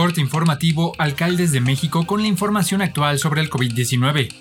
corte informativo Alcaldes de México con la información actual sobre el COVID-19.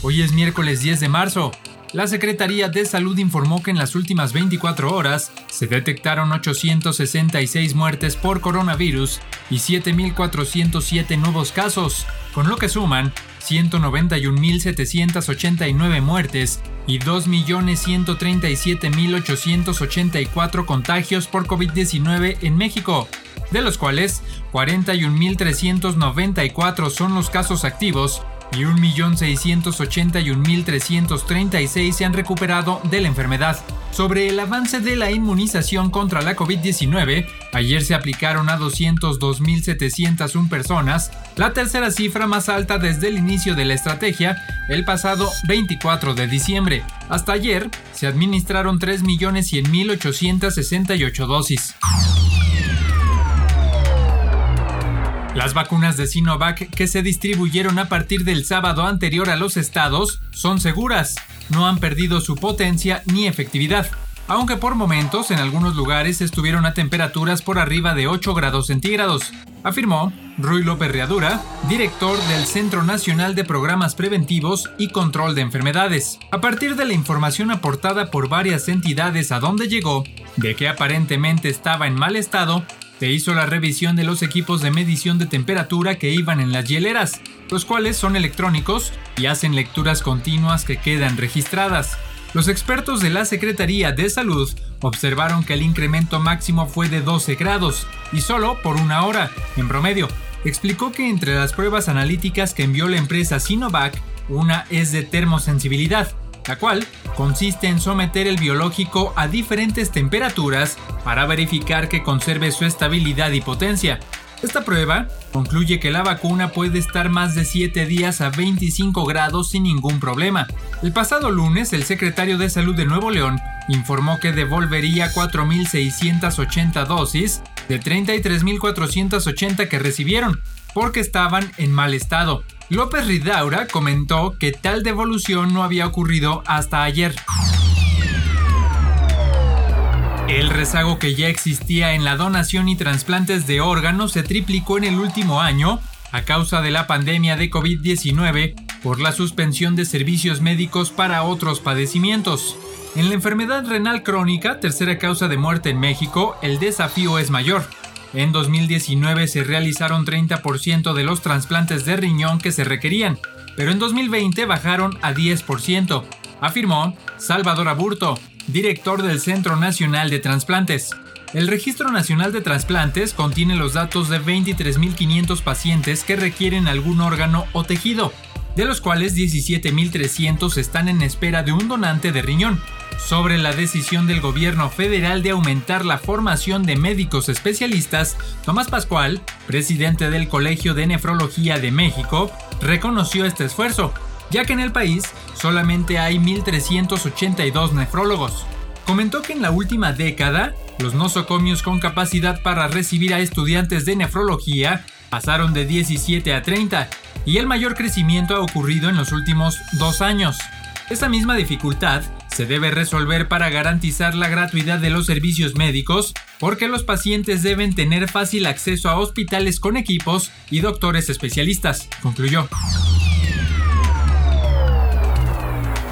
Hoy es miércoles 10 de marzo. La Secretaría de Salud informó que en las últimas 24 horas se detectaron 866 muertes por coronavirus y 7.407 nuevos casos, con lo que suman 191.789 muertes y 2.137.884 contagios por COVID-19 en México, de los cuales 41.394 son los casos activos y 1.681.336 se han recuperado de la enfermedad. Sobre el avance de la inmunización contra la COVID-19, ayer se aplicaron a 202.701 personas, la tercera cifra más alta desde el inicio de la estrategia, el pasado 24 de diciembre. Hasta ayer se administraron 3.100.868 dosis. Las vacunas de Sinovac que se distribuyeron a partir del sábado anterior a los estados son seguras, no han perdido su potencia ni efectividad, aunque por momentos en algunos lugares estuvieron a temperaturas por arriba de 8 grados centígrados, afirmó Rui López Readura, director del Centro Nacional de Programas Preventivos y Control de Enfermedades. A partir de la información aportada por varias entidades a donde llegó, de que aparentemente estaba en mal estado, se hizo la revisión de los equipos de medición de temperatura que iban en las hieleras, los cuales son electrónicos y hacen lecturas continuas que quedan registradas. Los expertos de la Secretaría de Salud observaron que el incremento máximo fue de 12 grados y solo por una hora, en promedio. Explicó que entre las pruebas analíticas que envió la empresa Sinovac, una es de termosensibilidad, la cual consiste en someter el biológico a diferentes temperaturas para verificar que conserve su estabilidad y potencia. Esta prueba concluye que la vacuna puede estar más de 7 días a 25 grados sin ningún problema. El pasado lunes, el secretario de Salud de Nuevo León informó que devolvería 4.680 dosis de 33.480 que recibieron, porque estaban en mal estado. López Ridaura comentó que tal devolución no había ocurrido hasta ayer. El rezago que ya existía en la donación y trasplantes de órganos se triplicó en el último año a causa de la pandemia de COVID-19 por la suspensión de servicios médicos para otros padecimientos. En la enfermedad renal crónica, tercera causa de muerte en México, el desafío es mayor. En 2019 se realizaron 30% de los trasplantes de riñón que se requerían, pero en 2020 bajaron a 10%, afirmó Salvador Aburto, director del Centro Nacional de Transplantes. El Registro Nacional de Transplantes contiene los datos de 23.500 pacientes que requieren algún órgano o tejido, de los cuales 17.300 están en espera de un donante de riñón sobre la decisión del gobierno federal de aumentar la formación de médicos especialistas, Tomás Pascual, presidente del Colegio de Nefrología de México, reconoció este esfuerzo, ya que en el país solamente hay 1.382 nefrólogos. Comentó que en la última década, los nosocomios con capacidad para recibir a estudiantes de nefrología pasaron de 17 a 30, y el mayor crecimiento ha ocurrido en los últimos dos años. Esta misma dificultad se debe resolver para garantizar la gratuidad de los servicios médicos, porque los pacientes deben tener fácil acceso a hospitales con equipos y doctores especialistas, concluyó.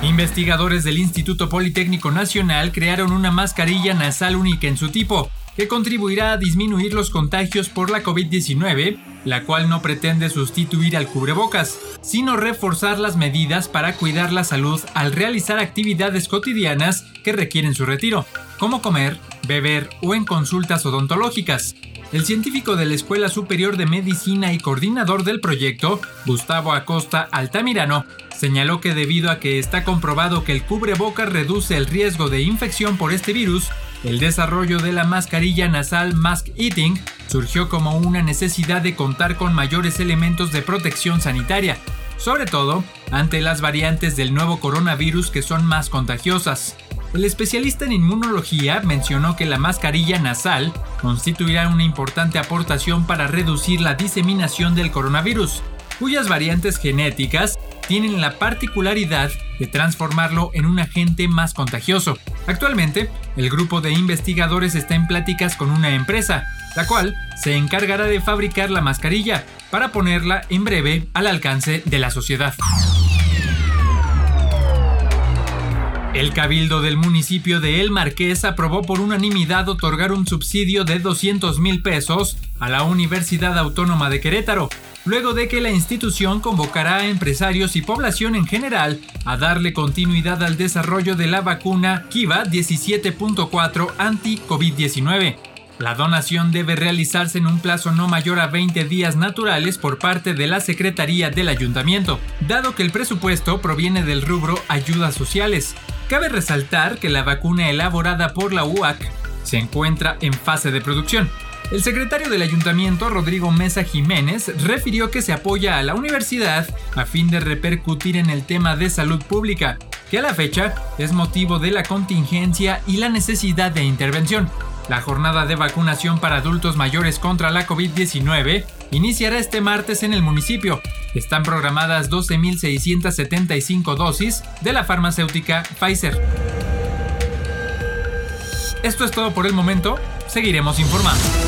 Investigadores del Instituto Politécnico Nacional crearon una mascarilla nasal única en su tipo, que contribuirá a disminuir los contagios por la COVID-19, la cual no pretende sustituir al cubrebocas, sino reforzar las medidas para cuidar la salud al realizar actividades cotidianas que requieren su retiro, como comer, beber o en consultas odontológicas. El científico de la Escuela Superior de Medicina y coordinador del proyecto, Gustavo Acosta Altamirano, señaló que debido a que está comprobado que el cubrebocas reduce el riesgo de infección por este virus, el desarrollo de la mascarilla nasal Mask Eating surgió como una necesidad de contar con mayores elementos de protección sanitaria, sobre todo ante las variantes del nuevo coronavirus que son más contagiosas. El especialista en inmunología mencionó que la mascarilla nasal constituirá una importante aportación para reducir la diseminación del coronavirus, cuyas variantes genéticas tienen la particularidad de transformarlo en un agente más contagioso. Actualmente, el grupo de investigadores está en pláticas con una empresa, la cual se encargará de fabricar la mascarilla para ponerla en breve al alcance de la sociedad. El cabildo del municipio de El Marqués aprobó por unanimidad otorgar un subsidio de 200 mil pesos a la Universidad Autónoma de Querétaro, luego de que la institución convocará a empresarios y población en general a darle continuidad al desarrollo de la vacuna Kiva 17.4 anti-COVID-19. La donación debe realizarse en un plazo no mayor a 20 días naturales por parte de la Secretaría del Ayuntamiento, dado que el presupuesto proviene del rubro ayudas sociales. Cabe resaltar que la vacuna elaborada por la UAC se encuentra en fase de producción. El secretario del ayuntamiento, Rodrigo Mesa Jiménez, refirió que se apoya a la universidad a fin de repercutir en el tema de salud pública, que a la fecha es motivo de la contingencia y la necesidad de intervención. La jornada de vacunación para adultos mayores contra la COVID-19 iniciará este martes en el municipio. Están programadas 12.675 dosis de la farmacéutica Pfizer. Esto es todo por el momento, seguiremos informando.